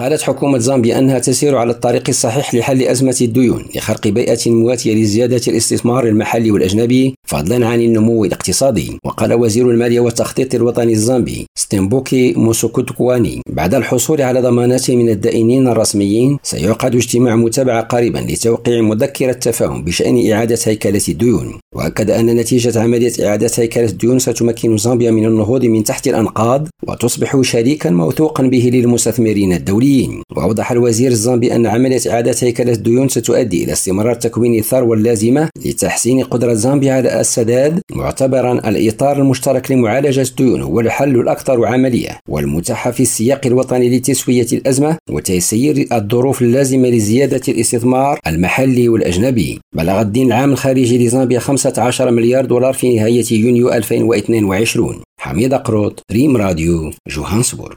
قالت حكومة زامبيا أنها تسير على الطريق الصحيح لحل أزمة الديون لخلق بيئة مواتية لزيادة الاستثمار المحلي والأجنبي فضلا عن النمو الاقتصادي. وقال وزير المالية والتخطيط الوطني الزامبي سيتومبيكو موسوكوتواني بعد الحصول على ضمانات من الدائنين الرسميين سيعقد اجتماع متابعة قريبا لتوقيع مذكرة تفاهم بشأن إعادة هيكلة الديون وأكد أن نتيجة عملية إعادة هيكلة الديون ستمكن زامبيا من النهوض من تحت الأنقاض وتصبح شريكا موثوقا به للمستثمرين الدوليين. وأوضح الوزير الزامبي أن عملية إعادة هيكلة الديون ستؤدي إلى استمرار تكوين الثروة اللازمة لتحسين قدرة زامبيا على السداد معتبرا الإطار المشترك لمعالجة الديون هو الحل الأكثر عملية والمتاح في السياق الوطني لتسوية الأزمة وتيسير الظروف اللازمة لزيادة الاستثمار المحلي والأجنبي. بلغ الدين العام الخارجي لزامبيا 15 مليار دولار في نهاية يونيو 2022 حميد قروط ريم راديو جوهانسبورغ.